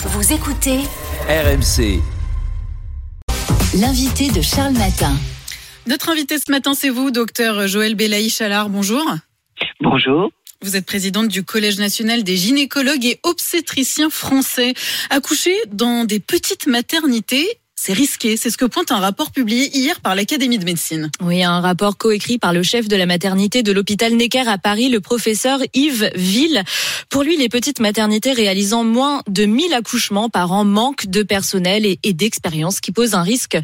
Vous écoutez RMC. l'invité de Charles Matin. Notre invité ce matin, c'est vous, docteur Joël Belaï Chalard. Bonjour. Bonjour. Vous êtes présidente du Collège national des gynécologues et obstétriciens français. Accoucher dans des petites maternités, c'est risqué. C'est ce que pointe un rapport publié hier par l'Académie de médecine. Oui, un rapport coécrit par le chef de la maternité de l'hôpital Necker à Paris, le professeur Yves Ville. Pour lui, les petites maternités réalisant moins de 1000 accouchements par an manquent de personnel et, et d'expérience qui pose un risque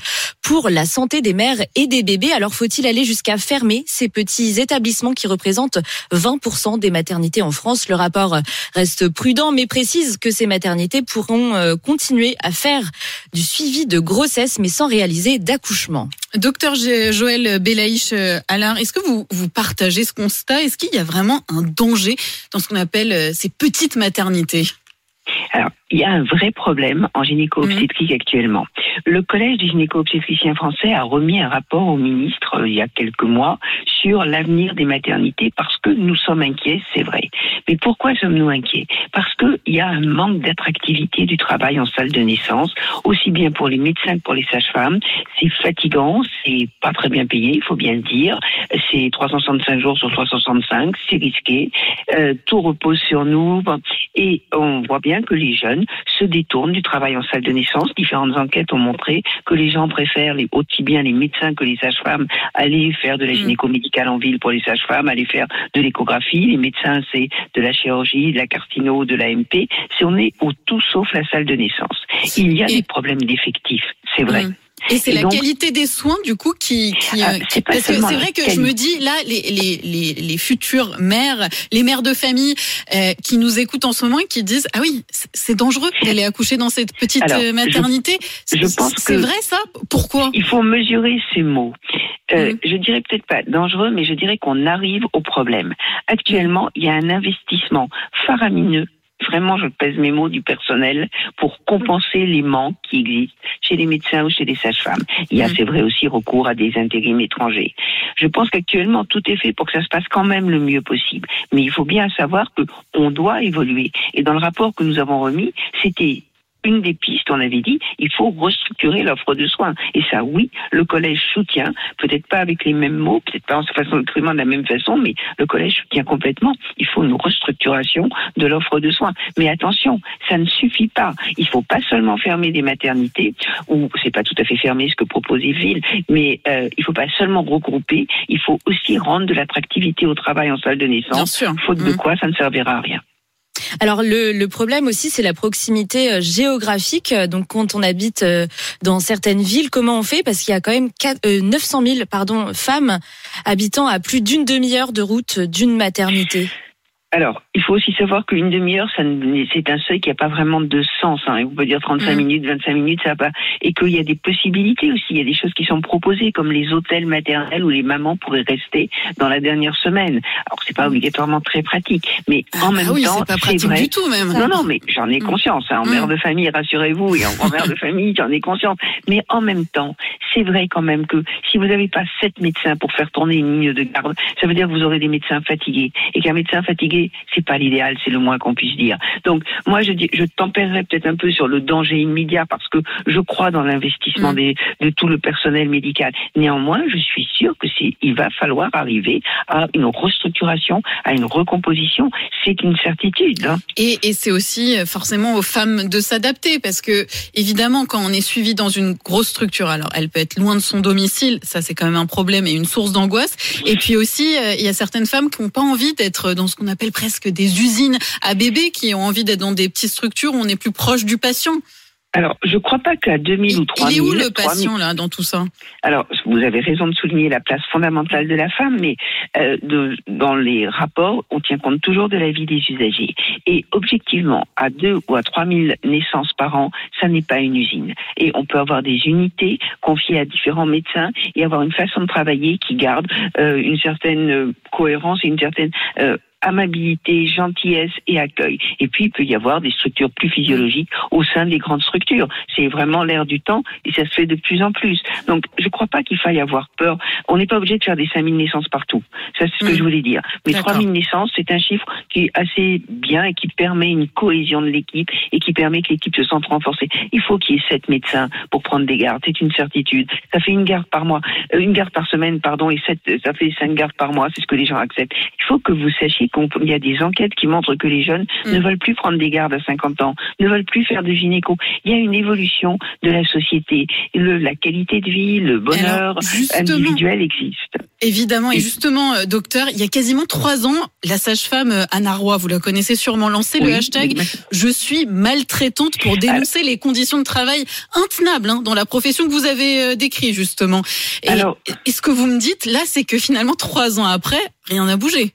pour la santé des mères et des bébés. Alors faut-il aller jusqu'à fermer ces petits établissements qui représentent 20% des maternités en France? Le rapport reste prudent mais précise que ces maternités pourront euh, continuer à faire du suivi de grossesse mais sans réaliser d'accouchement. Docteur Joël Belaïch euh, Alain, est-ce que vous, vous partagez ce constat? Est-ce qu'il y a vraiment un danger dans ce qu'on appelle euh, ces petites maternités? Alors, il y a un vrai problème en gynéco-obstétrique actuellement. Le Collège des gynéco-obstétriciens français a remis un rapport au ministre euh, il y a quelques mois sur l'avenir des maternités parce que nous sommes inquiets, c'est vrai. Mais pourquoi sommes-nous inquiets? Parce qu'il y a un manque d'attractivité du travail en salle de naissance, aussi bien pour les médecins que pour les sages-femmes. C'est fatigant, c'est pas très bien payé, il faut bien le dire. C'est 365 jours sur 365, c'est risqué. Euh, tout repose sur nous et on voit bien que les jeunes se détournent du travail en salle de naissance. Différentes enquêtes ont montré que les gens préfèrent les, aussi bien les médecins que les sages-femmes aller faire de la gynéco-médicale en ville pour les sages-femmes, aller faire de l'échographie. Les médecins, c'est de la chirurgie, de la carcino, de la MP. C'est on est au tout sauf la salle de naissance. Il y a des problèmes d'effectifs, c'est vrai. Mmh. Et c'est la donc- qualité des soins du coup qui, qui, Ah, euh, c'est parce que c'est vrai que je me dis là les les les, les futures mères, les mères de famille euh, qui nous écoutent en ce moment et qui disent ah oui c'est- dangereux d'aller accoucher dans cette petite Alors, euh, maternité. je pense c'est vrai ça? Pourquoi? Il faut mesurer ces mots. Euh, Mhm. Je dirais peut-être pas dangereux, mais je dirais qu'on arrive au problème. Actuellement, il y a un investissement faramineux. Vraiment, je pèse mes mots du personnel pour compenser les manques qui existent chez les médecins ou chez les sages-femmes. Il y a, Mhm. c'est vrai, aussi recours à des intérims étrangers. Je pense qu'actuellement, tout est fait pour que ça se passe quand même le mieux possible. Mais il faut bien savoir que on doit évoluer. Et dans le rapport que nous avons remis, c'était une des pistes, on avait dit, il faut restructurer l'offre de soins. Et ça, oui, le collège soutient, peut-être pas avec les mêmes mots, peut-être pas en façon exprimant de la même façon, mais le collège soutient complètement. Il faut une restructuration de l'offre de soins. Mais attention, ça ne suffit pas. Il faut pas seulement fermer des maternités, ou c'est pas tout à fait fermé ce que propose Yves, mais euh, il faut pas seulement regrouper, il faut aussi rendre de l'attractivité au travail en salle de Bien naissance. sûr. Faute de Mhm. quoi, ça ne servira à rien. Alors le, le problème aussi, c'est la proximité euh, géographique. Euh, Donc quand on habite euh, dans certaines villes, comment on fait? Parce qu'il y a quand même quatre- euh, 900 000 pardon, femmes habitant à plus d'une demi-heure de route d'une maternité. Alors, il faut aussi savoir qu'une demi-heure, ça c'est un seuil qui n'a pas vraiment de sens. Hein. On peut dire 35 Mm. minutes, 25 minutes, ça va pas. Et qu'il y a des possibilités aussi. Il y a des choses qui sont proposées, comme les hôtels maternels où les mamans pourraient rester dans la dernière semaine. Alors, c'est pas obligatoirement très pratique, mais Ah en bah même oui, temps, c'est pas c'est pratique vrai. du tout même. Non, non, mais j'en ai Mm. conscience. Hein. En Mm. mère de famille, rassurez-vous, et en grand-mère de famille, j'en ai conscience. Mais en même temps, c'est vrai quand même que si vous n'avez pas sept médecins pour faire tourner une ligne de garde, ça veut dire que vous aurez des médecins fatigués. Et qu'un médecin fatigué, c'est pas l'idéal, c'est le moins qu'on puisse dire. Donc, moi, je, dis, je tempérerai peut-être un peu sur le danger immédiat parce que je crois dans l'investissement Mm. des, de tout le personnel médical. Néanmoins, je suis sûre que c'est, il va falloir arriver à une restructuration, à une recomposition. C'est une certitude. Hein. Et, et c'est aussi euh, forcément aux femmes de s'adapter parce que évidemment quand on est suivi dans une grosse structure, alors elle peut être loin de son domicile, ça c'est quand même un problème et une source d'angoisse. Et puis aussi euh, il y a certaines femmes qui n'ont pas envie d'être dans ce qu'on appelle presque des usines à bébés, qui ont envie d'être dans des petites structures où on est plus proche du patient. Alors, je crois pas qu'à 2000 Il, ou il 3000. est où le 3000 patient là dans tout ça? Alors, vous avez raison de souligner la place fondamentale de la femme, mais euh, de, dans les rapports, on tient compte toujours de la vie des usagers. Et objectivement, à 2 ou à 3000 naissances par an, ça n'est pas une usine. Et on peut avoir des unités confiées à différents médecins et avoir une façon de travailler qui garde euh, une certaine euh, cohérence et une certaine euh, amabilité, gentillesse et accueil. Et puis, il peut y avoir des structures plus physiologiques au sein des grandes structures. C'est vraiment l'air du temps et ça se fait de plus en plus. Donc, je ne crois pas qu'il faille avoir peur. On n'est pas obligé de faire des 5000 naissances partout. Ça, c'est ce que Mm. je voulais dire. Mais D'accord. 3000 naissances, c'est un chiffre qui est assez bien et qui permet une cohésion de l'équipe et qui permet que l'équipe se sente renforcée. Il faut qu'il y ait sept médecins pour prendre des gardes. C'est une certitude. Ça fait une garde par mois, euh, une garde par semaine, pardon, et sept, ça fait cinq gardes par mois. C'est ce que les gens acceptent. Il faut que vous sachiez qu'il y a des enquêtes qui montrent que les jeunes Mm. ne veulent plus prendre des gardes à 50 ans, ne veulent plus faire de gynéco. Il y a une évolution de la société. Le- la qualité de vie, le bonheur individuel existe. Évidemment, et justement, euh, docteur, il y a quasiment trois ans, la sage-femme euh, Anna Roy, vous la connaissez sûrement, lancé le hashtag. Je suis maltraitante pour dénoncer les conditions de travail intenables hein, dans la profession que vous avez euh, décrit justement. Et, Alors- et ce que vous me dites là, c'est que finalement trois ans après, rien n'a bougé?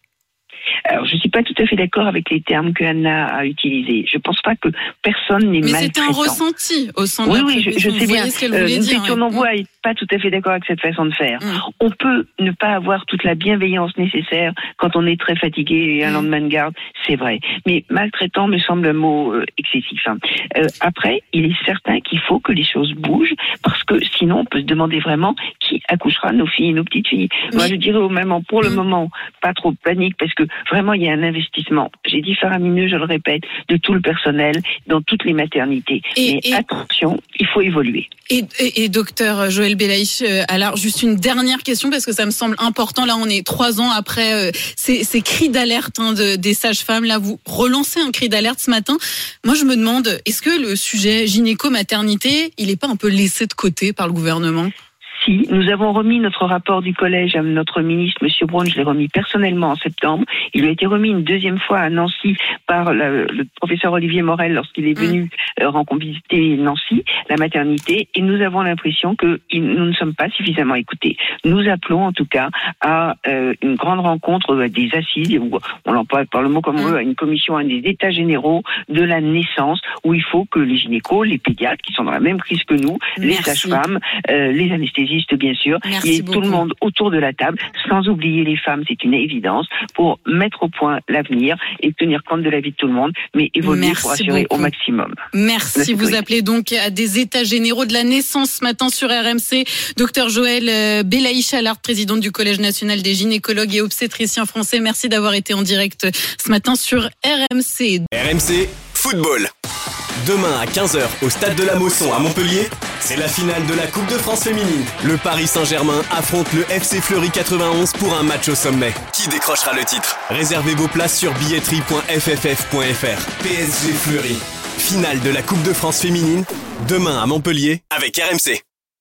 Alors, je suis pas tout à fait d'accord avec les termes que Anna a utilisés. Je pense pas que personne n'est Mais c'était un maltraitant. ressenti au sein de Oui, la oui, je, je sais bien. ce Euh, dire. nombreux à être pas tout à fait d'accord avec cette façon de faire. Mm. On peut ne pas avoir toute la bienveillance nécessaire quand on est très fatigué et un Mm. lendemain de garde, c'est vrai. Mais maltraitant me semble un mot euh, excessif. hein. Euh, après, il est certain qu'il faut que les choses bougent parce que sinon on peut se demander vraiment qui accouchera nos filles et nos petites filles. Moi, je dirais au même pour le Mm. moment, pas trop panique parce que vraiment il y a un investissement. J'ai dit faramineux, je le répète, de tout le personnel dans toutes les maternités. Et- Mais et- attention, il faut évoluer. Et, docteur Joël Belaïch, euh, alors juste une dernière question parce que ça me semble important. Là, on est trois ans après euh, ces, ces cris d'alerte hein, de, des sages-femmes. Là, vous relancez un cri d'alerte ce matin. Moi, je me demande, est-ce que le sujet gynéco-maternité, il n'est pas un peu laissé de côté par le gouvernement? Nous avons remis notre rapport du collège à notre ministre, Monsieur Braun, je l'ai remis personnellement en septembre. Il lui a été remis une deuxième fois à Nancy par le, le professeur Olivier Morel lorsqu'il est venu euh, rencontrer visiter Nancy, la maternité, et nous avons l'impression que nous ne sommes pas suffisamment écoutés. Nous appelons en tout cas à euh, une grande rencontre, euh, des assises, ou on l'emploie par le mot comme on veut, à une commission, à des états généraux de la naissance, où il faut que les gynécos, les pédiatres, qui sont dans la même crise que nous, les sages-femmes, euh, les anesthésistes bien sûr, Merci et tout le monde autour de la table, sans oublier les femmes, c'est une évidence, pour mettre au point l'avenir et tenir compte de la vie de tout le monde, mais évoluer Merci pour assurer beaucoup. au maximum. Merci. Vous appelez donc à des états généraux de la naissance ce matin sur RMC. Docteur Joël euh, Belaïch Allard, présidente du Collège national des gynécologues et obstétriciens français. Merci d'avoir été en direct ce matin sur RMC. RMC Football. Demain à 15h au stade de la Mosson à Montpellier, c'est la finale de la Coupe de France féminine. Le Paris Saint-Germain affronte le FC Fleury 91 pour un match au sommet. Qui décrochera le titre? Réservez vos places sur billetterie.fff.fr. PSG Fleury. Finale de la Coupe de France féminine, demain à Montpellier avec RMC.